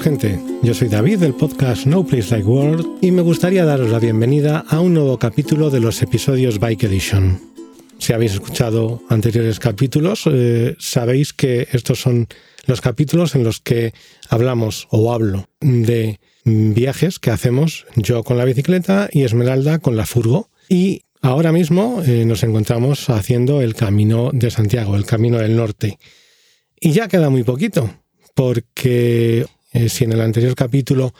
Gente, yo soy David del podcast No Place Like World y me gustaría daros la bienvenida a un nuevo capítulo de los episodios Bike Edition. Si habéis escuchado anteriores capítulos, eh, sabéis que estos son los capítulos en los que hablamos o hablo de viajes que hacemos yo con la bicicleta y Esmeralda con la furgo. Y ahora mismo eh, nos encontramos haciendo el camino de Santiago, el camino del norte. Y ya queda muy poquito, porque eh, si en el anterior capítulo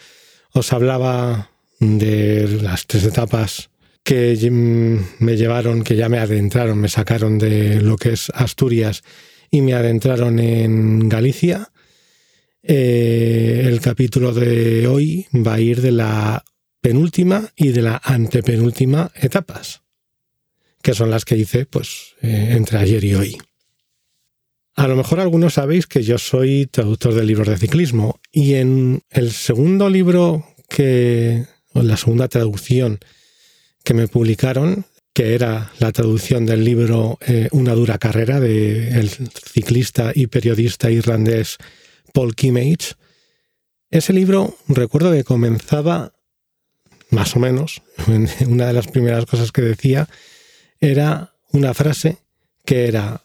os hablaba de las tres etapas que me llevaron, que ya me adentraron, me sacaron de lo que es Asturias y me adentraron en Galicia, eh, el capítulo de hoy va a ir de la penúltima y de la antepenúltima etapas, que son las que hice pues, eh, entre ayer y hoy. A lo mejor algunos sabéis que yo soy traductor de libros de ciclismo y en el segundo libro que, o la segunda traducción que me publicaron, que era la traducción del libro eh, Una dura carrera del ciclista y periodista irlandés Paul Kimmage, ese libro recuerdo que comenzaba más o menos, una de las primeras cosas que decía era una frase que era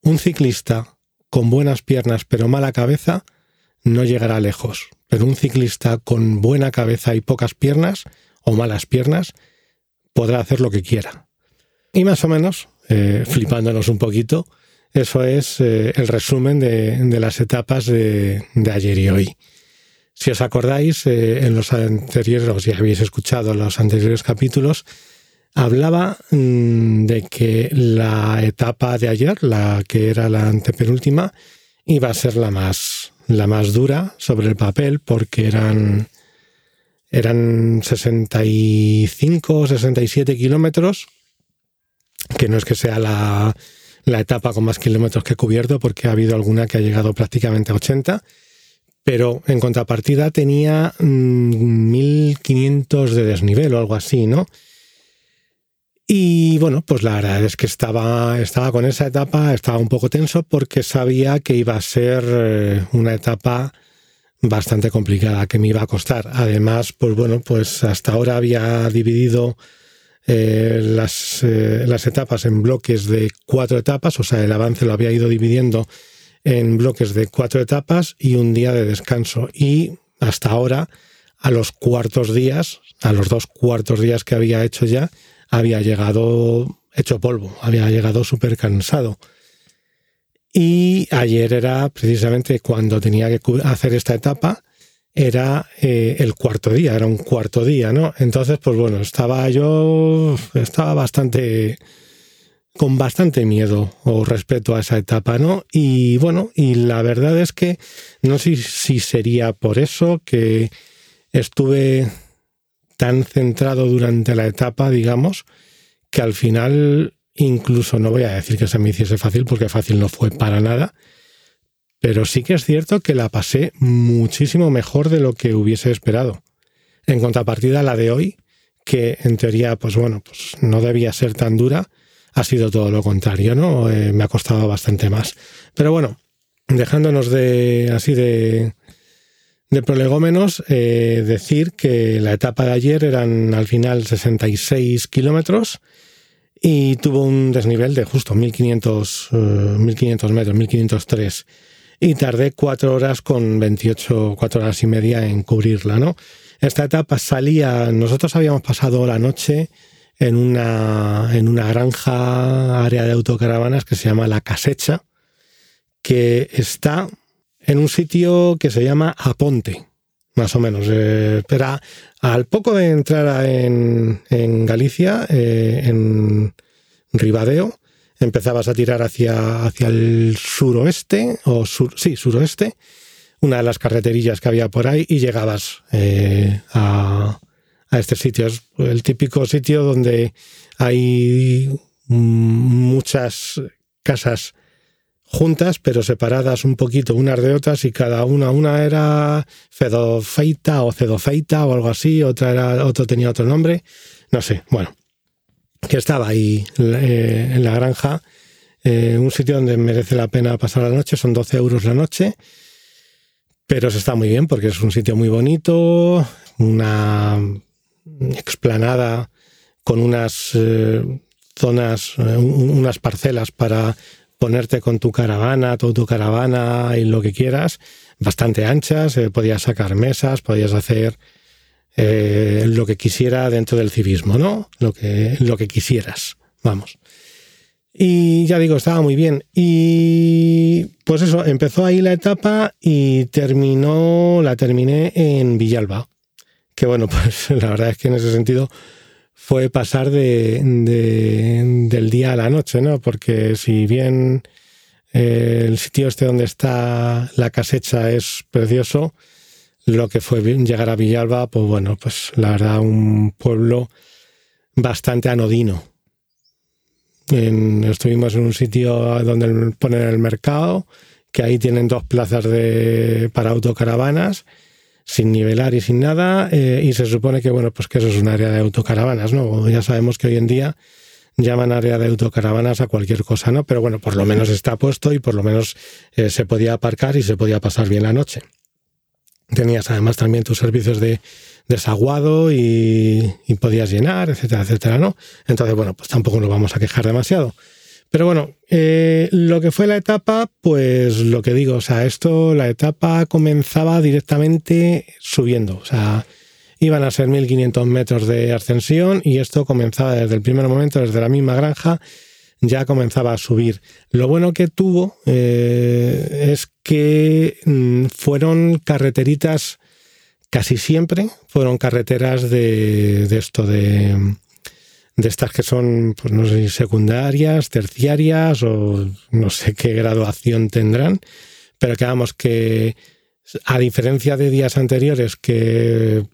un ciclista con buenas piernas pero mala cabeza no llegará lejos, pero un ciclista con buena cabeza y pocas piernas o malas piernas podrá hacer lo que quiera. Y más o menos, eh, flipándonos un poquito, eso es eh, el resumen de, las etapas de, ayer y hoy. Si os acordáis, eh, en los anteriores, o si habéis escuchado los anteriores capítulos, hablaba mm, de que la etapa de ayer, la que era la antepenúltima, iba a ser la más, la más dura sobre el papel porque eran, eran 65 o 67 kilómetros, que no es que sea la, la etapa con más kilómetros que he cubierto, porque ha habido alguna que ha llegado prácticamente a 80, pero en contrapartida tenía 1500 mm, de desnivel o algo así, ¿no? Y bueno, pues la verdad es que estaba, estaba con esa etapa, estaba un poco tenso porque sabía que iba a ser eh, una etapa bastante complicada, que me iba a costar. Además, pues bueno, pues hasta ahora había dividido eh, las, eh, las etapas en bloques de cuatro etapas, o sea, el avance lo había ido dividiendo en bloques de cuatro etapas y un día de descanso. Y hasta ahora, a los cuartos días, a los dos cuartos días que había hecho ya, había llegado hecho polvo, había llegado súper cansado. Y ayer era precisamente cuando tenía que hacer esta etapa, era eh, el cuarto día, era un cuarto día, ¿no? Entonces, pues bueno, estaba yo, estaba bastante, con bastante miedo o respeto a esa etapa, ¿no? Y bueno, y la verdad es que no sé si sería por eso que estuve tan centrado durante la etapa, digamos, que al final incluso no voy a decir que se me hiciese fácil porque fácil no fue para nada, pero sí que es cierto que la pasé muchísimo mejor de lo que hubiese esperado. En contrapartida, la de hoy, que en teoría, pues bueno, pues no debía ser tan dura, ha sido todo lo contrario, ¿no? Eh, me ha costado bastante más. Pero bueno, dejándonos de así de, de prolegómenos, eh, decir que la etapa de ayer eran al final 66 kilómetros y tuvo un desnivel de justo 1500, 1500 eh, metros, 1503. Y tardé cuatro horas con 28, cuatro horas y media en cubrirla, ¿no? Esta etapa salía, nosotros habíamos pasado la noche en una, en una granja, área de autocaravanas que se llama La Casecha, que está en un sitio que se llama Aponte, más o menos. Eh, pero al poco de entrar en, Galicia, eh, en Ribadeo, empezabas a tirar hacia, hacia el suroeste, o sur, sí, suroeste, una de las carreterillas que había por ahí, y llegabas eh, a, a este sitio. Es el típico sitio donde hay muchas casas juntas, pero separadas un poquito unas de otras y cada una, una era Fedofeita o Cedofeita o algo así, otra era, otro tenía otro nombre, no sé, bueno, que estaba ahí eh, en la granja, eh, un sitio donde merece la pena pasar la noche, son 12 euros la noche, pero se está muy bien porque es un sitio muy bonito, una explanada con unas eh, zonas, unas parcelas para ponerte con tu caravana, tu caravana y lo que quieras, bastante anchas, eh, podías sacar mesas, podías hacer eh, lo que quisiera dentro del civismo, ¿no? Lo que, lo que quisieras, vamos. Y ya digo, estaba muy bien. Y pues eso, empezó ahí la etapa y terminó, la terminé en Villalba. Que bueno, pues la verdad es que en ese sentido fue pasar de, del día a la noche, ¿no? Porque si bien eh, el sitio este donde está la casecha es precioso, lo que fue llegar a Villalba, pues bueno, pues la verdad un pueblo bastante anodino. estuvimos en un sitio donde ponen el mercado, que ahí tienen dos plazas de, para autocaravanas sin nivelar y sin nada, eh, y se supone que, bueno, pues que eso es un área de autocaravanas, ¿no? Ya sabemos que hoy en día llaman área de autocaravanas a cualquier cosa, ¿no? Pero bueno, por lo menos está puesto y por lo menos eh, se podía aparcar y se podía pasar bien la noche. Tenías además también tus servicios de desaguado y, y podías llenar, etcétera, etcétera, ¿no? Entonces, bueno, pues tampoco nos vamos a quejar demasiado. Pero bueno, eh, lo que fue la etapa, pues lo que digo, o sea, esto, la etapa comenzaba directamente subiendo, o sea, iban a ser 1500 metros de ascensión y esto comenzaba desde el primer momento, desde la misma granja, ya comenzaba a subir. Lo bueno que tuvo eh, es que mm, fueron carreteritas casi siempre, fueron carreteras de, de esto de de estas que son, pues no sé, secundarias, terciarias o no sé qué graduación tendrán, pero que vamos que a diferencia de días anteriores que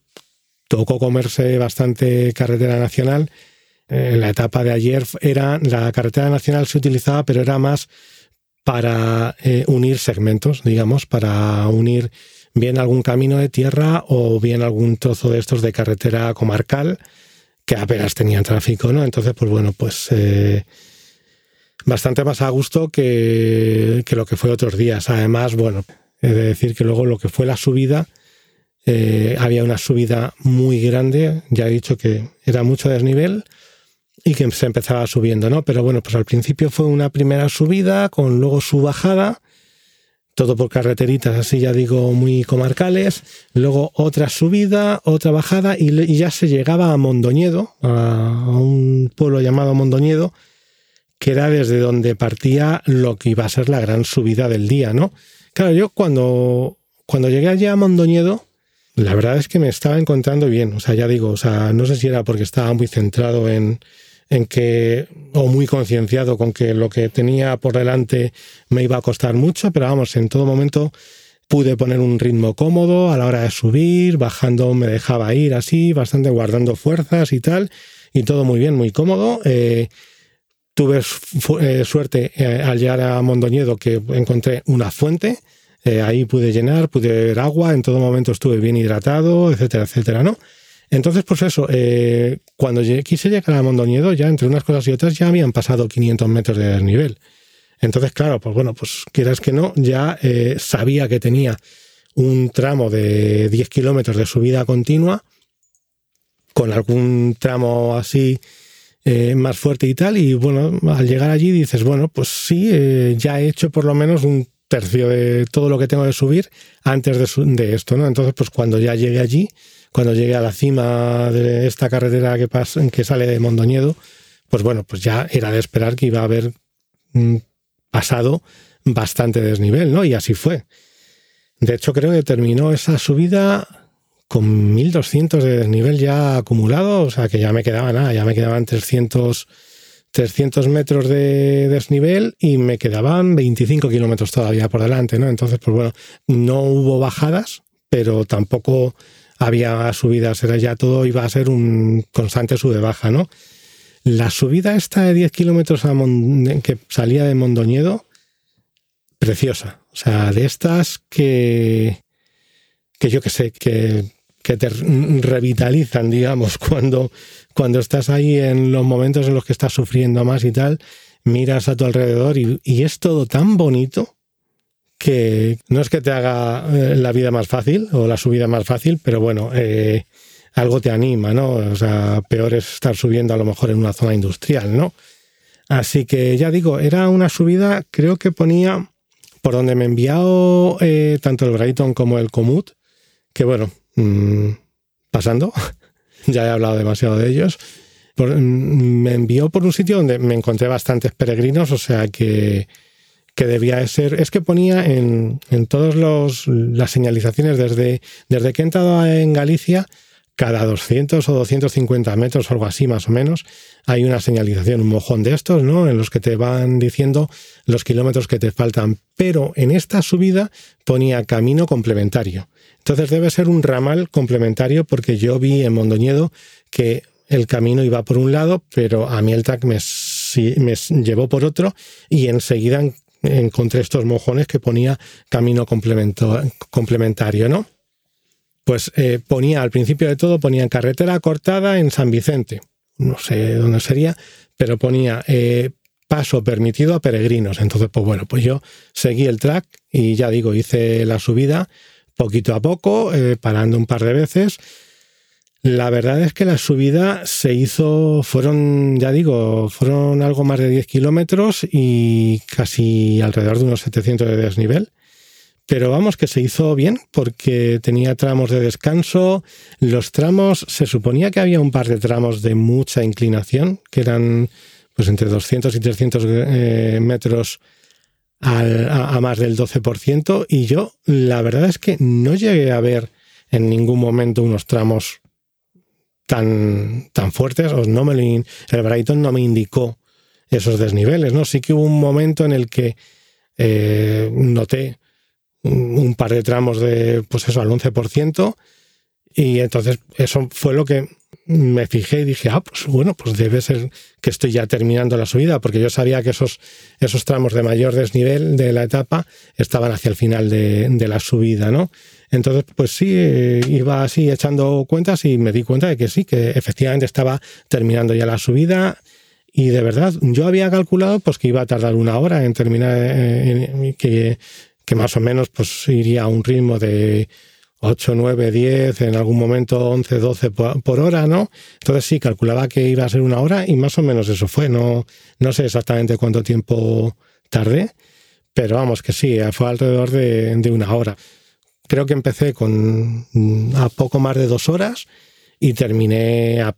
tocó comerse bastante carretera nacional, en la etapa de ayer era la carretera nacional se utilizaba, pero era más para eh, unir segmentos, digamos, para unir bien algún camino de tierra o bien algún trozo de estos de carretera comarcal que apenas tenían tráfico, ¿no? Entonces, pues bueno, pues eh, bastante más a gusto que, lo que fue otros días. Además, bueno, he de decir que luego lo que fue la subida, eh, había una subida muy grande, ya he dicho que era mucho desnivel y que se empezaba subiendo, ¿no? Pero bueno, pues al principio fue una primera subida con luego su bajada todo por carreteritas, así ya digo, muy comarcales, luego otra subida, otra bajada y, ya se llegaba a Mondoñedo, a, un pueblo llamado Mondoñedo, que era desde donde partía lo que iba a ser la gran subida del día, ¿no? Claro, yo cuando, cuando llegué allá a Mondoñedo, la verdad es que me estaba encontrando bien, o sea, ya digo, o sea, no sé si era porque estaba muy centrado en, en que, o muy concienciado con que lo que tenía por delante me iba a costar mucho, pero vamos, en todo momento pude poner un ritmo cómodo a la hora de subir, bajando me dejaba ir así, bastante guardando fuerzas y tal, y todo muy bien, muy cómodo. Eh, tuve eh, suerte eh, al llegar a Mondoñedo que encontré una fuente, ahí pude llenar, pude beber agua, en todo momento estuve bien hidratado, etcétera, etcétera, ¿no? Entonces, pues eso, eh, cuando quise llegar a Mondoñedo, ya entre unas cosas y otras, ya habían pasado 500 metros de desnivel. Entonces, claro, pues bueno, pues quieras que no, ya eh, sabía que tenía un tramo de 10 kilómetros de subida continua, con algún tramo así eh, más fuerte y tal. Y bueno, al llegar allí dices, bueno, pues sí, ya he hecho por lo menos un tercio de todo lo que tengo que subir antes de, de esto, ¿no? Entonces, pues cuando ya llegué allí, cuando llegué a la cima de esta carretera que, que sale de Mondoñedo, pues bueno, pues ya era de esperar que iba a haber mm, pasado bastante desnivel, ¿no? Y así fue. De hecho, creo que terminó esa subida con 1200 de desnivel ya acumulado, o sea que ya me quedaba nada, ya me quedaban 300, 300 metros de desnivel y me quedaban 25 kilómetros todavía por delante, ¿no? Entonces, pues bueno, no hubo bajadas, pero tampoco había subidas, era ya todo iba a ser un constante sube-baja, ¿no? La subida esta de 10 kilómetros que salía de Mondoñedo, preciosa. O sea, de estas que, que yo que sé, que, que te revitalizan, digamos, cuando, cuando estás ahí en los momentos en los que estás sufriendo más y tal, miras a tu alrededor y, es todo tan bonito que no es que te haga eh, la vida más fácil o la subida más fácil, pero bueno, eh, algo te anima, ¿no? O sea, peor es estar subiendo a lo mejor en una zona industrial, ¿no? Así que ya digo, era una subida, creo que ponía por donde me he enviado eh, tanto el Brighton como el Comut, que bueno, mm, pasando, ya he hablado demasiado de ellos, mm, me envió por un sitio donde me encontré bastantes peregrinos, o sea que, que debía ser, es que ponía en, en todas las señalizaciones desde, desde que he entrado en Galicia, cada 200 o 250 metros o algo así más o menos, hay una señalización, un mojón de estos, ¿no? En los que te van diciendo los kilómetros que te faltan. Pero en esta subida ponía camino complementario. Entonces debe ser un ramal complementario porque yo vi en Mondoñedo que el camino iba por un lado, pero a mí el track me, me llevó por otro y enseguida encontré estos mojones que ponía camino complementario, ¿no? pues eh, ponía al principio de todo, ponía carretera cortada en San Vicente, no sé dónde sería, pero ponía eh, paso permitido a peregrinos. Entonces, pues bueno, pues yo seguí el track y ya digo, hice la subida poquito a poco, eh, parando un par de veces. La verdad es que la subida se hizo, fueron, ya digo, fueron algo más de 10 kilómetros y casi alrededor de unos 700 de desnivel. Pero vamos, que se hizo bien porque tenía tramos de descanso. Los tramos, se suponía que había un par de tramos de mucha inclinación, que eran pues entre 200 y 300 eh, metros a, más del 12%. Y yo, la verdad es que no llegué a ver en ningún momento unos tramos tan, tan fuertes. O no me el Brighton no me indicó esos desniveles. ¿no? Sí que hubo un momento en el que eh, noté un par de tramos de, pues eso, al 11%. Y entonces eso fue lo que me fijé y dije, ah, pues bueno, pues debe ser que estoy ya terminando la subida, porque yo sabía que esos, esos tramos de mayor desnivel de la etapa estaban hacia el final de, de la subida, ¿no? Entonces, pues sí, eh, iba así echando cuentas y me di cuenta de que sí, que efectivamente estaba terminando ya la subida. Y de verdad, yo había calculado pues que iba a tardar una hora en terminar, eh, que que más o menos pues iría a un ritmo de 8, 9, 10, en algún momento 11, 12 por, hora, ¿no? Entonces sí, calculaba que iba a ser una hora y más o menos eso fue. No, no sé exactamente cuánto tiempo tardé, pero vamos que sí, fue alrededor de, de una hora. Creo que empecé con a poco más de dos horas y terminé a,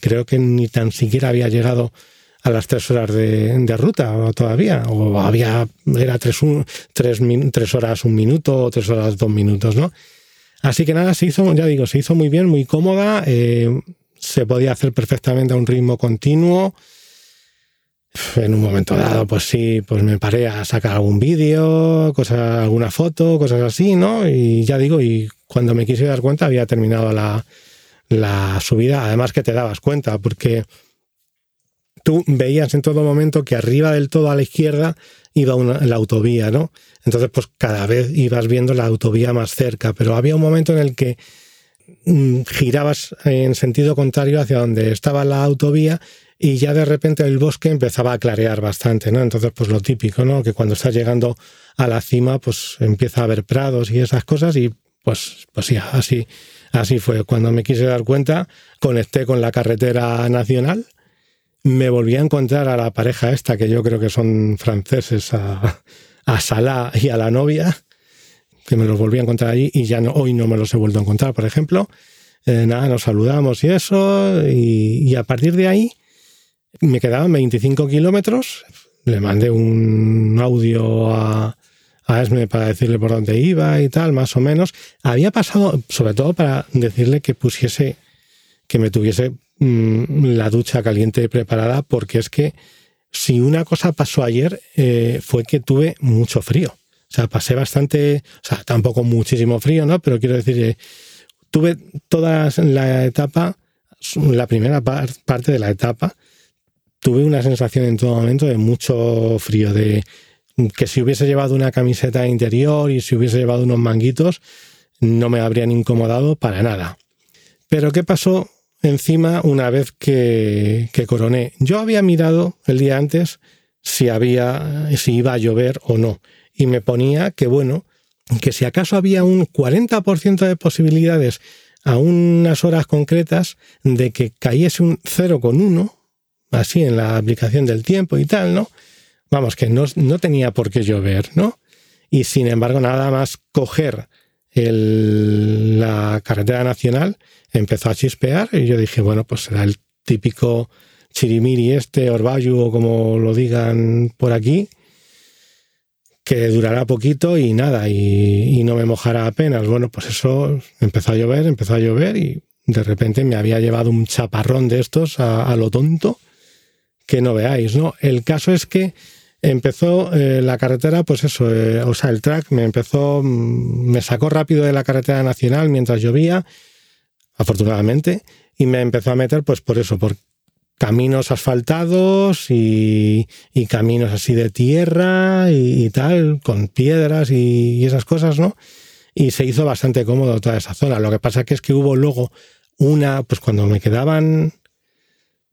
creo que ni tan siquiera había llegado a las tres horas de, ruta todavía, o había, era tres, tres, horas un minuto o tres horas dos minutos, ¿no? Así que nada, se hizo, ya digo, se hizo muy bien, muy cómoda, eh, se podía hacer perfectamente a un ritmo continuo. En un momento dado, pues sí, pues me paré a sacar algún vídeo, cosa, alguna foto, cosas así, ¿no? Y ya digo, y cuando me quise dar cuenta había terminado la, la subida, además que te dabas cuenta, porque tú veías en todo momento que arriba del todo a la izquierda iba la autovía, ¿no? Entonces, pues cada vez ibas viendo la autovía más cerca, pero había un momento en el que girabas en sentido contrario hacia donde estaba la autovía y ya de repente el bosque empezaba a clarear bastante, ¿no? Entonces, pues lo típico, ¿no? Que cuando estás llegando a la cima, pues empieza a haber prados y esas cosas y pues, pues sí, así, así fue. Cuando me quise dar cuenta, conecté con la carretera nacional me volví a encontrar a la pareja esta, que yo creo que son franceses, a, a Salah y a la novia, que me los volví a encontrar allí y ya no, hoy no me los he vuelto a encontrar, por ejemplo. Eh, nada, nos saludamos y eso, y, a partir de ahí me quedaban 25 kilómetros, le mandé un audio a, a Esme para decirle por dónde iba y tal, más o menos. Había pasado, sobre todo para decirle que pusiese, que me tuviese Mm, la ducha caliente preparada porque es que si una cosa pasó ayer eh, fue que tuve mucho frío. Sea, pasé bastante, o sea, tampoco muchísimo frío, ¿no? Pero quiero decir, que tuve toda la etapa, la primera parte de la etapa, tuve una sensación en todo momento de mucho frío, de que si hubiese llevado una camiseta interior y si hubiese llevado unos manguitos, no me habrían incomodado para nada. Pero ¿qué pasó encima una vez que, que coroné? Yo había mirado el día antes si había, si iba a llover o no. Y me ponía que bueno, que si acaso había un 40% de posibilidades a unas horas concretas de que cayese un 0,1, así en la aplicación del tiempo y tal, ¿no? Vamos, que no, no tenía por qué llover, ¿no? Y sin embargo, nada más coger la carretera nacional empezó a chispear y yo dije, bueno, pues será el típico chirimiri este, orbayu o como lo digan por aquí, que durará poquito y nada, y, no me mojará apenas. Bueno, pues eso empezó a llover, empezó a llover y de repente me había llevado un chaparrón de estos a, lo tonto que no veáis, ¿no? El caso es que empezó eh, la carretera, pues eso, eh, o sea, el track me empezó, mm, me sacó rápido de la carretera nacional mientras llovía, afortunadamente, y me empezó a meter, pues por eso, por caminos asfaltados y, caminos así de tierra y, tal, con piedras y, esas cosas, ¿no? Y se hizo bastante cómodo toda esa zona. Lo que pasa es que hubo luego una, pues cuando me quedaban,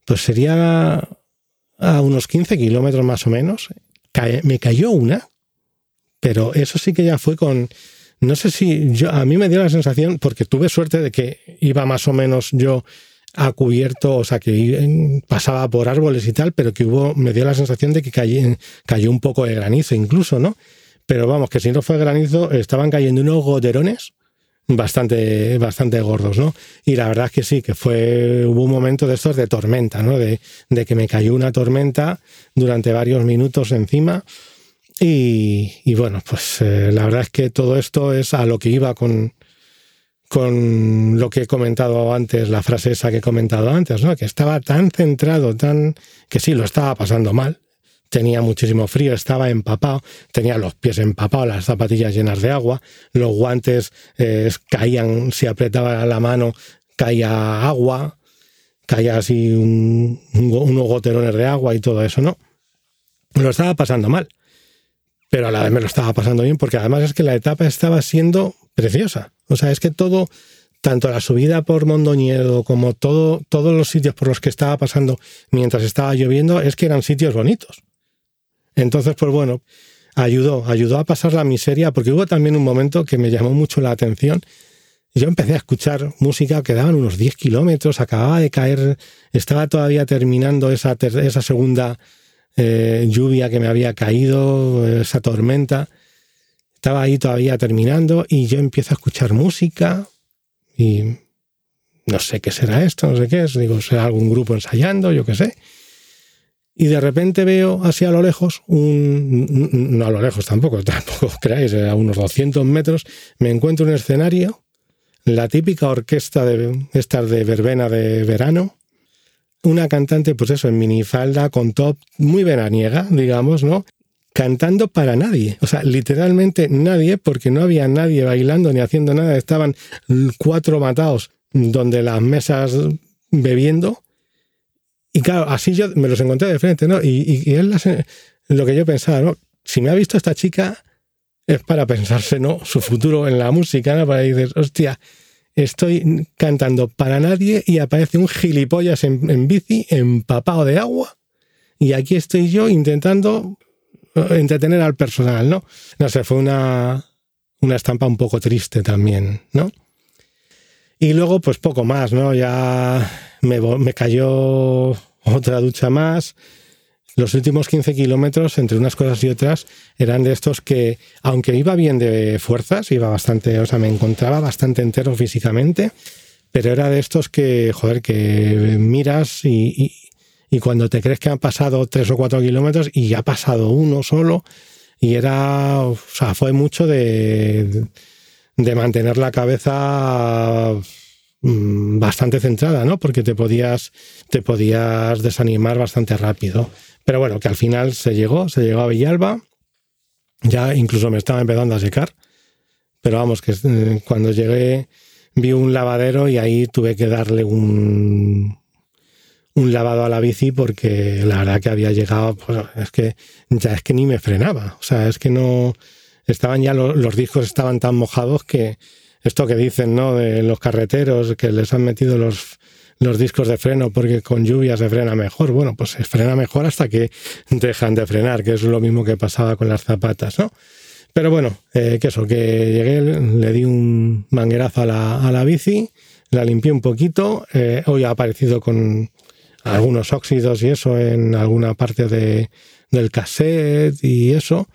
pues sería a unos 15 kilómetros más o menos, me cayó una, pero eso sí que ya fue con, no sé si yo, a mí me dio la sensación, porque tuve suerte de que iba más o menos yo a cubierto, o sea, que pasaba por árboles y tal, pero que hubo, me dio la sensación de que cayó, cayó un poco de granizo incluso, ¿no? Pero vamos, que si no fue granizo, estaban cayendo unos goterones bastante, bastante gordos, ¿no? Y la verdad es que sí, que fue, hubo un momento de estos de tormenta, ¿no? De, de que me cayó una tormenta durante varios minutos encima. Y, y bueno, pues eh, la verdad es que todo esto es a lo que iba con, con lo que he comentado antes, la frase esa que he comentado antes, ¿no? Que estaba tan centrado, tan, que sí, lo estaba pasando mal, tenía muchísimo frío, estaba empapado, tenía los pies empapados, las zapatillas llenas de agua, los guantes eh, caían, si apretaba la mano, caía agua, caía así unos goterones de agua y todo eso, ¿no? Lo estaba pasando mal, pero a la vez me lo estaba pasando bien porque además es que la etapa estaba siendo preciosa. O sea, es que todo, tanto la subida por Mondoñedo como todo, todos los sitios por los que estaba pasando mientras estaba lloviendo, es que eran sitios bonitos. Entonces, pues bueno, ayudó, ayudó a pasar la miseria, porque hubo también un momento que me llamó mucho la atención. Yo empecé a escuchar música que daban unos 10 kilómetros, acababa de caer, estaba todavía terminando esa, esa segunda eh, lluvia que me había caído, esa tormenta. Estaba ahí todavía terminando y yo empiezo a escuchar música y no sé qué será esto, no sé qué es, digo, será algún grupo ensayando, yo qué sé. Y de repente veo hacia lo lejos, un, no a lo lejos tampoco, tampoco creáis, a unos 200 metros, me encuentro un escenario, la típica orquesta de estas de verbena de verano, una cantante, pues eso, en minifalda, con top, muy veraniega, digamos, ¿no? Cantando para nadie, o sea, literalmente nadie, porque no había nadie bailando ni haciendo nada, estaban cuatro matados donde las mesas bebiendo y claro, así yo me los encontré de frente, ¿no? Y, y, es lo que yo pensaba, ¿no? Si me ha visto esta chica, es para pensarse, ¿no? Su futuro en la música, ¿no? Para decir, hostia, estoy cantando para nadie y aparece un gilipollas en, bici empapado de agua y aquí estoy yo intentando eh, entretener al personal, ¿no? No sé, fue una, una estampa un poco triste también, ¿no? Y luego, pues poco más, ¿no? Ya me, cayó otra ducha más. Los últimos 15 kilómetros, entre unas cosas y otras, eran de estos que, aunque iba bien de fuerzas, iba bastante, o sea, me encontraba bastante entero físicamente, pero era de estos que, joder, que miras y, y, cuando te crees que han pasado tres o cuatro kilómetros y ha pasado uno solo, y era, o sea, fue mucho de, de mantener la cabeza Mm, bastante centrada, ¿no? Porque te podías, te podías desanimar bastante rápido. Pero bueno, que al final se llegó, se llegó a Villalba Ya incluso me estaba empezando a secar. Pero vamos, que eh, cuando llegué vi un lavadero y ahí tuve que darle un, un lavado a la bici porque la verdad que había llegado, pues, es que ya es que ni me frenaba. O sea, es que no, estaban ya los, discos estaban tan mojados que esto que dicen, ¿no? De los carreteros que les han metido los, los discos de freno porque con lluvia se frena mejor. Bueno, pues se frena mejor hasta que dejan de frenar, que es lo mismo que pasaba con las zapatas, ¿no? Pero bueno, eh, que eso, que llegué, le di un manguerazo a la, a la bici, la limpié un poquito. Eh, hoy ha aparecido con algunos óxidos y eso en alguna parte de, del cassette y eso.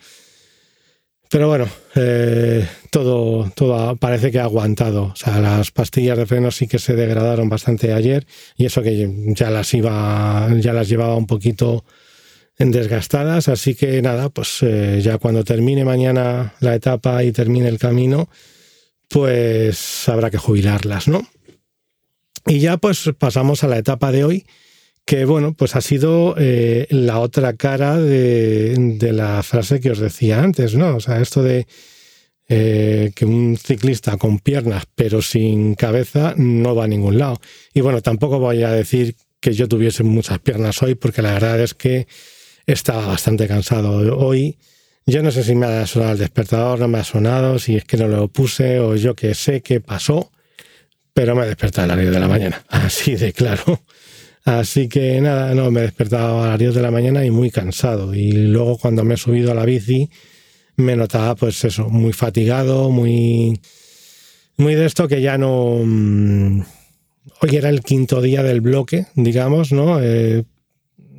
Pero bueno, eh, todo, todo parece que ha aguantado. O sea, las pastillas de freno sí que se degradaron bastante ayer y eso que ya las iba, ya las llevaba un poquito desgastadas. Así que nada, pues eh, ya cuando termine mañana la etapa y termine el camino, pues habrá que jubilarlas, ¿no? Y ya pues pasamos a la etapa de hoy, que bueno, pues ha sido eh, la otra cara de, la frase que os decía antes, ¿no? O sea, esto de eh, que un ciclista con piernas pero sin cabeza no va a ningún lado. Y bueno, tampoco voy a decir que yo tuviese muchas piernas hoy, porque la verdad es que estaba bastante cansado hoy. Yo no sé si me ha sonado el despertador, no me ha sonado, si es que no lo puse o yo que sé qué pasó, pero me he despertado a las 10 de la mañana, así de claro. Así que nada, no, me he despertado a las 10 de la mañana y muy cansado. Y luego cuando me he subido a la bici, me notaba pues eso, muy fatigado, muy, muy de esto que ya no... Mm, hoy era el quinto día del bloque, digamos, ¿no? Eh,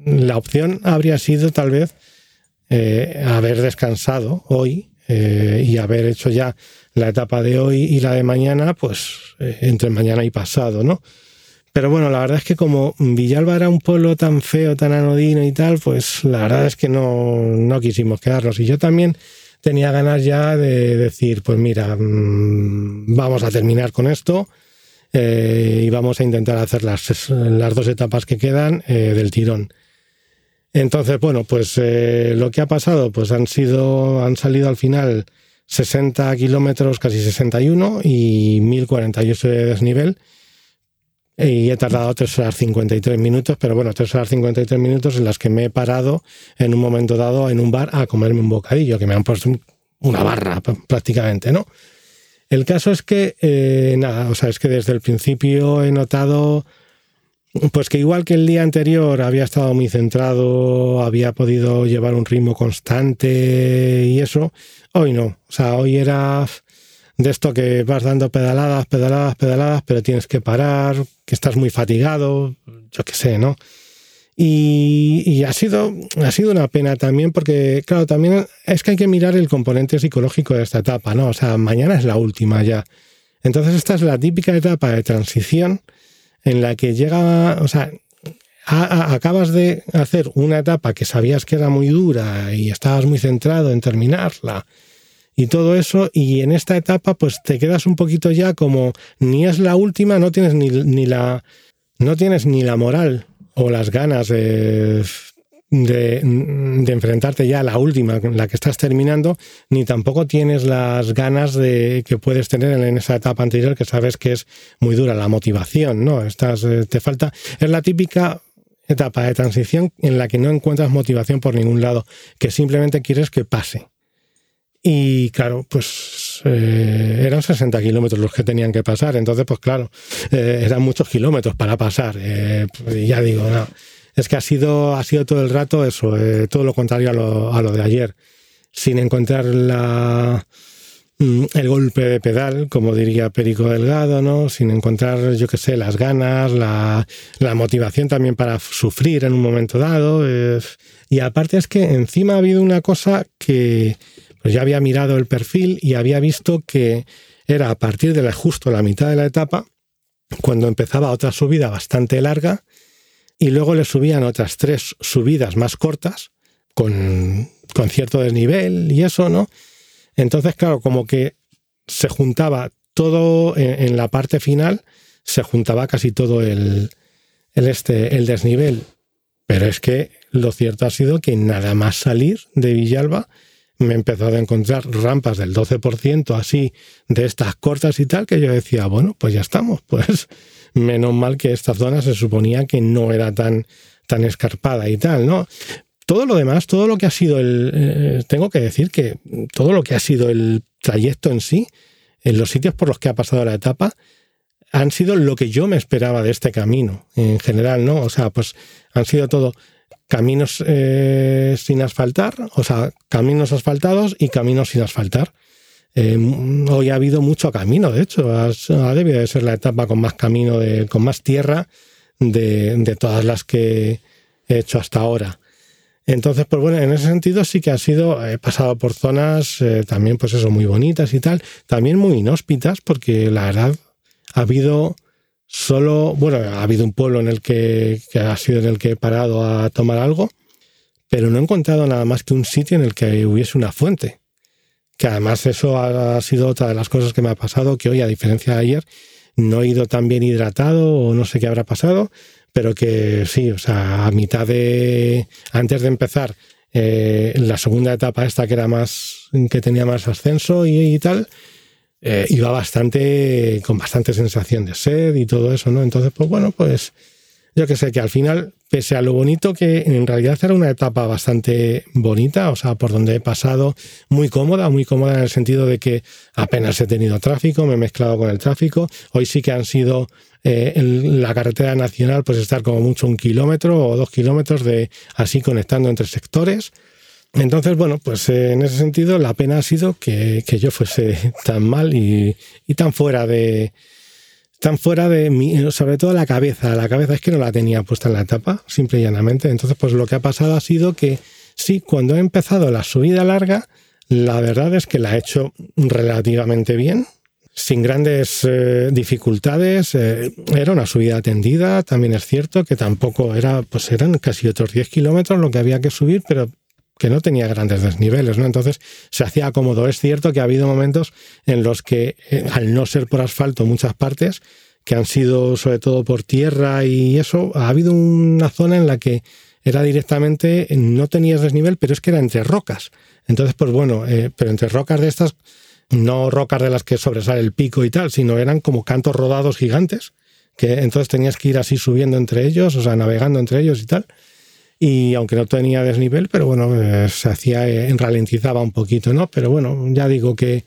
la opción habría sido tal vez eh, haber descansado hoy eh, y haber hecho ya la etapa de hoy y la de mañana, pues entre mañana y pasado, ¿no? Pero bueno, la verdad es que como Villalba era un pueblo tan feo, tan anodino y tal, pues la verdad es que no, no quisimos quedarnos. Y yo también tenía ganas ya de decir, pues mira, mm, vamos a terminar con esto eh, y vamos a intentar hacer las, las dos etapas que quedan eh, del tirón. Entonces, bueno, pues eh, lo que ha pasado, pues han sido, han salido al final 60 kilómetros, casi 61 y 1048 de desnivel y he tardado 3 horas 53 minutos, pero bueno, 3 horas 53 minutos en las que me he parado en un momento dado en un bar a comerme un bocadillo, que me han puesto una barra prácticamente, ¿no? El caso es que, eh, nada, o sea, es que desde el principio he notado, pues que igual que el día anterior había estado muy centrado, había podido llevar un ritmo constante y eso, hoy no, o sea, hoy era de esto que vas dando pedaladas, pedaladas, pedaladas, pero tienes que parar, que estás muy fatigado, yo qué sé, ¿no? Y, ha, sido, ha sido una pena también porque, claro, también es que hay que mirar el componente psicológico de esta etapa, ¿no? O sea, mañana es la última ya. Entonces esta es la típica etapa de transición en la que llega, o sea, acabas de hacer una etapa que sabías que era muy dura y estabas muy centrado en terminarla y todo eso, y en esta etapa pues te quedas un poquito ya como ni es la última, no tienes ni, ni la no tienes ni la moral o las ganas de, de, enfrentarte ya a la última, la que estás terminando, ni tampoco tienes las ganas de que puedes tener en esa etapa anterior que sabes que es muy dura, la motivación, ¿no? Estás, eh, te falta, es la típica etapa de transición en la que no encuentras motivación por ningún lado, que simplemente quieres que pase. Y claro, pues eh, eran 60 kilómetros los que tenían que pasar. Entonces, pues claro, eh, eran muchos kilómetros para pasar. Eh, ya digo, no, es que ha sido, ha sido todo el rato eso, todo lo contrario a lo, a lo, de ayer. Sin encontrar mm, el golpe de pedal, como diría Perico Delgado, ¿no? Sin encontrar, yo qué sé, las ganas, la, la, motivación también para sufrir en un momento dado. y aparte es que encima ha habido una cosa que pues ya había mirado el perfil y había visto que era a partir de justo la mitad de la etapa, cuando empezaba otra subida bastante larga, y luego le subían otras tres subidas más cortas, con, con cierto desnivel y eso, ¿no? Entonces, claro, como que se juntaba todo en, la parte final, se juntaba casi todo el, el, este, el desnivel. Pero es que lo cierto ha sido que nada más salir de Villalba, me he empezado a encontrar rampas del 12% así, de estas cortas y tal, que yo decía, bueno, pues ya estamos, pues menos mal que esta zona se suponía que no era tan, tan escarpada y tal, ¿no? Todo lo demás, todo lo que ha sido el... Eh, tengo que decir que todo lo que ha sido el trayecto en sí, en los sitios por los que ha pasado la etapa, han sido lo que yo me esperaba de este camino, en general, ¿no? O sea, pues han sido todo caminos eh, sin asfaltar, o sea, caminos asfaltados y caminos sin asfaltar. Eh, hoy ha habido mucho camino, de hecho, ha, debido de ser la etapa con más camino, de, con más tierra de, todas las que he hecho hasta ahora. Entonces, pues bueno, en ese sentido sí que ha sido, he pasado por zonas eh, también, pues eso, muy bonitas y tal, también muy inhóspitas, porque la verdad ha habido solo, bueno, ha habido un pueblo en el que, ha sido en el que he parado a tomar algo, pero no he encontrado nada más que un sitio en el que hubiese una fuente. Que además eso ha sido otra de las cosas que me ha pasado, que hoy, a diferencia de ayer, no he ido tan bien hidratado o no sé qué habrá pasado, pero que sí, o sea, a mitad de, antes de empezar eh, la segunda etapa esta que era más, que tenía más ascenso y, tal, eh, iba bastante, con bastante sensación de sed y todo eso, ¿no? Entonces, pues bueno, pues yo que sé, que al final, pese a lo bonito que en realidad era una etapa bastante bonita, o sea, por donde he pasado, muy cómoda, muy cómoda en el sentido de que apenas he tenido tráfico, me he mezclado con el tráfico. Hoy sí que han sido eh, en la carretera nacional, pues estar como mucho un kilómetro o dos kilómetros de así conectando entre sectores. Entonces, bueno, pues eh, en ese sentido la pena ha sido que, que yo fuese tan mal y, y tan fuera de, tan fuera de mí, sobre todo la cabeza. La cabeza es que no la tenía puesta en la etapa, simple y llanamente. Entonces, pues lo que ha pasado ha sido que sí, cuando he empezado la subida larga, la verdad es que la he hecho relativamente bien, sin grandes eh, dificultades. Eh, era una subida atendida, también es cierto que tampoco era, pues eran casi otros 10 kilómetros lo que había que subir, pero que no tenía grandes desniveles, ¿no? Entonces se hacía cómodo. Es cierto que ha habido momentos en los que, eh, al no ser por asfalto muchas partes, que han sido sobre todo por tierra y eso, ha habido una zona en la que era directamente, no tenías desnivel, pero es que era entre rocas. Entonces, pues bueno, eh, pero entre rocas de estas, no rocas de las que sobresale el pico y tal, sino eran como cantos rodados gigantes, que entonces tenías que ir así subiendo entre ellos, o sea, navegando entre ellos y tal y aunque no tenía desnivel, pero bueno, eh, se hacía, eh, ralentizaba un poquito, ¿no? Pero bueno, ya digo que,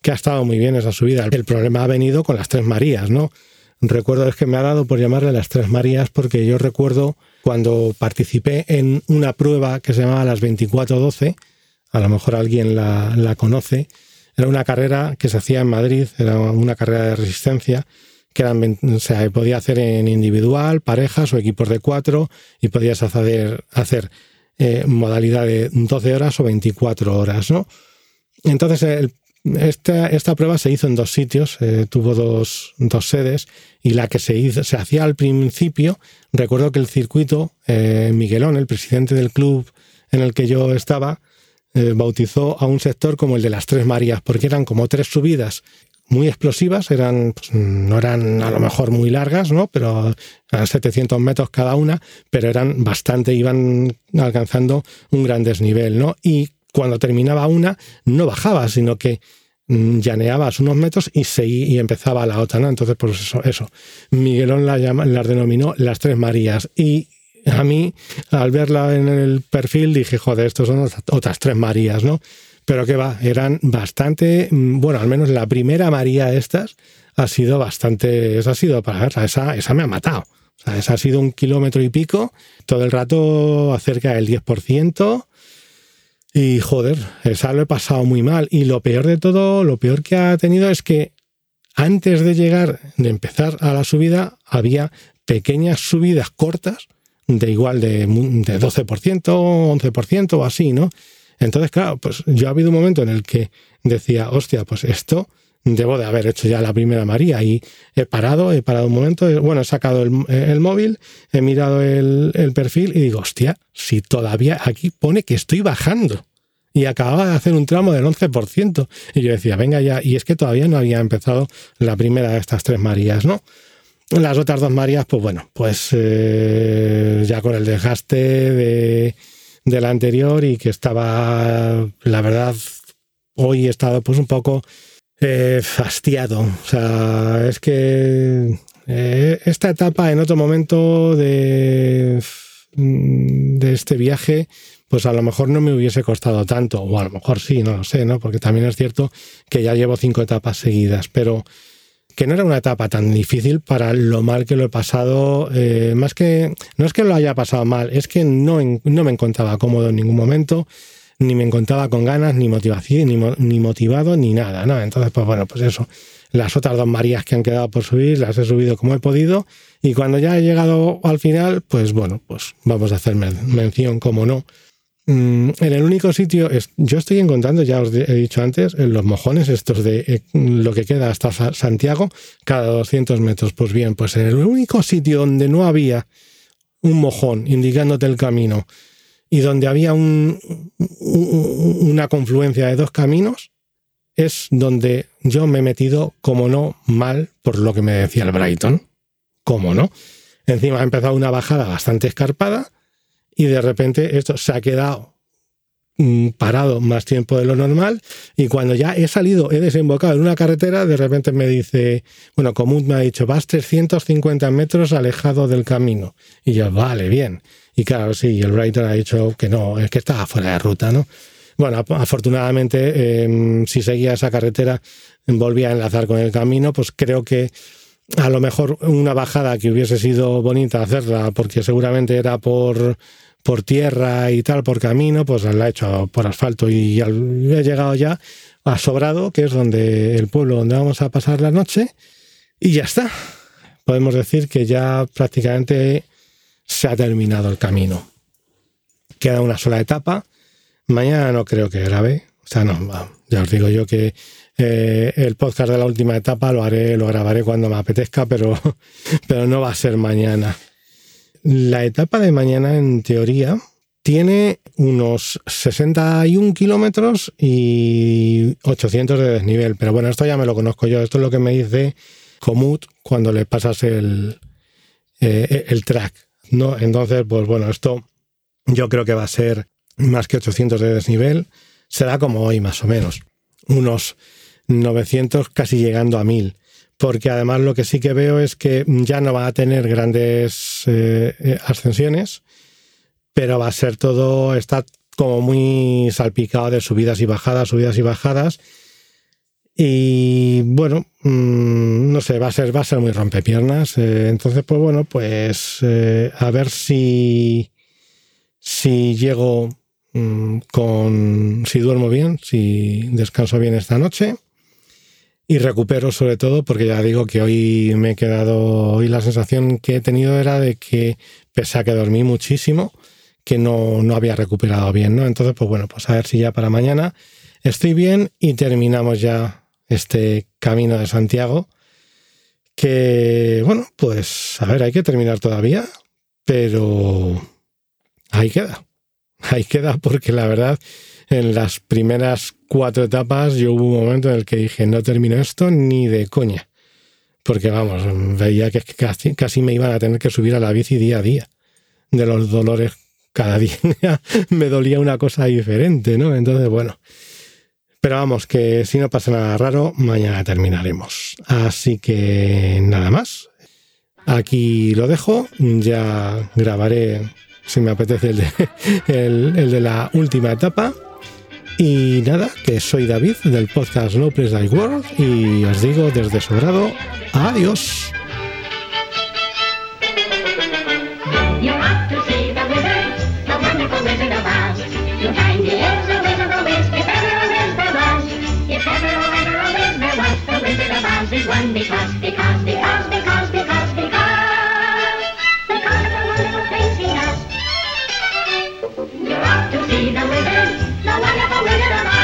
que ha estado muy bien esa subida. El problema ha venido con las Tres Marías, ¿no? Recuerdo es que me ha dado por llamarle las Tres Marías porque yo recuerdo cuando participé en una prueba que se llamaba las 24-12, a lo mejor alguien la, la conoce, era una carrera que se hacía en Madrid, era una carrera de resistencia, que eran, podía hacer en individual, parejas o equipos de cuatro y podías hacer, eh, modalidad de 12 horas o 24 horas, ¿no? Entonces, esta, prueba se hizo en dos sitios, eh, tuvo dos, dos, sedes y la que se, hizo, se hacía al principio, recuerdo que el circuito, eh, Miguelón, el presidente del club en el que yo estaba, bautizó a un sector como el de las Tres Marías, porque eran como tres subidas muy explosivas, eran, pues, no eran a lo mejor muy largas, ¿no? Pero a 700 metros cada una, pero eran bastante, iban alcanzando un gran desnivel, ¿no? Y cuando terminaba una, no bajaba, sino que mm, llaneabas unos metros y, y empezaba la otra, ¿no? Entonces, pues eso, eso. Miguelón la las denominó las tres Marías. Y a mí, al verla en el perfil, dije, joder, estos son otras tres Marías, ¿no? Pero que va, eran bastante, mm, bueno, al menos la primera María de estas ha sido bastante, esa ha sido para esa, esa me ha matado. O sea, esa ha sido un kilómetro y pico, todo el rato acerca del 10%. Y joder, esa lo he pasado muy mal. Y lo peor de todo, lo peor que ha tenido es que antes de llegar, de empezar a la subida, había pequeñas subidas cortas de igual de, de 12%, 11% o así, ¿no? Entonces, claro, pues yo ha habido un momento en el que decía, hostia, pues esto debo de haber hecho ya la primera María y he parado, he parado un momento, bueno, he sacado el, móvil, he mirado el, perfil y digo, hostia, si todavía aquí pone que estoy bajando y acababa de hacer un tramo del 11%. Y yo decía, venga ya, y es que todavía no había empezado la primera de estas tres Marías, ¿no? Las otras dos Marías, pues bueno, pues eh, ya con el desgaste de de la anterior y que estaba, la verdad, hoy he estado pues un poco eh, fastiado. O sea, es que eh, esta etapa en otro momento de, de este viaje, pues a lo mejor no me hubiese costado tanto, o a lo mejor sí, no lo sé, ¿no? Porque también es cierto que ya llevo cinco etapas seguidas, pero que no era una etapa tan difícil para lo mal que lo he pasado, eh, más que, no es que lo haya pasado mal, es que no, no me encontraba cómodo en ningún momento, ni me encontraba con ganas, ni motivación, ni, ni motivado, ni nada, ¿no? Entonces, pues bueno, pues eso. Las otras dos Marías que han quedado por subir, las he subido como he podido, y cuando ya he llegado al final, pues bueno, pues vamos a hacer mención, como no, en el único sitio, yo estoy encontrando, ya os he dicho antes, los mojones estos de eh, lo que queda hasta Santiago, cada 200 metros. Pues bien, pues en el único sitio donde no había un mojón indicándote el camino y donde había un, una confluencia de dos caminos, es donde yo me he metido, como no, mal por lo que me decía el Brighton. ¿Cómo no? Encima ha empezado una bajada bastante escarpada y de repente esto se ha quedado mm, parado más tiempo de lo normal y cuando ya he salido, he desembocado en una carretera, de repente me dice, bueno, Común me ha dicho, vas 350 metros alejado del camino. Y yo, vale, bien. Y claro, sí, el writer ha dicho que no, es que estaba fuera de ruta, ¿no? Bueno, afortunadamente, em, si seguía esa carretera, volvía a enlazar con el camino, pues creo que a lo mejor una bajada que hubiese sido bonita hacerla, porque seguramente era por por tierra y tal, por camino, pues la he hecho por asfalto y he llegado ya a Sobrado, que es donde el pueblo donde vamos a pasar la noche, y ya está. Podemos decir que ya prácticamente se ha terminado el camino. Queda una sola etapa. Mañana no creo que grabe. O sea, no, ya os digo yo que eh, el podcast de la última etapa lo haré, lo grabaré cuando me apetezca, pero, pero no va a ser mañana. La etapa de mañana, en teoría, tiene unos 61 kilómetros y 800 de desnivel. Pero bueno, esto ya me lo conozco yo. Esto es lo que me dice Comut cuando le pasas el, eh, el track. ¿no? Entonces, pues bueno, esto yo creo que va a ser más que 800 de desnivel. Será como hoy, más o menos. Unos 900 casi llegando a 1000 porque además lo que sí que veo es que ya no va a tener grandes eh, eh, ascensiones, pero va a ser todo, está como muy salpicado de subidas y bajadas, subidas y bajadas. Y bueno, mm, no sé, va a ser, va a ser muy rompepiernas. Eh, entonces, pues bueno, pues a ver si, si llego mm, con, si duermo bien, si descanso bien esta noche y recupero sobre todo porque ya digo que hoy me he quedado, hoy la sensación que he tenido era de que pese a que dormí muchísimo, que no, no había recuperado bien, ¿no? Entonces, pues bueno, pues a ver si ya para mañana estoy bien y terminamos ya este camino de Santiago, que bueno, pues a ver, hay que terminar todavía, pero ahí queda, ahí queda porque la verdad en las primeras cuatro etapas yo hubo un momento en el que dije, no termino esto ni de coña. Porque vamos, veía que casi, me iban a tener que subir a la bici día a día. De los dolores cada día me dolía una cosa diferente, ¿no? Entonces, bueno. Pero vamos, que si no pasa nada raro, mañana terminaremos. Así que nada más. Aquí lo dejo. Ya grabaré, si me apetece, el de, el de la última etapa. Y nada, que soy David del podcast No Place Like World y os digo desde sobrado, adiós. wonderful, wonderful, wonderful.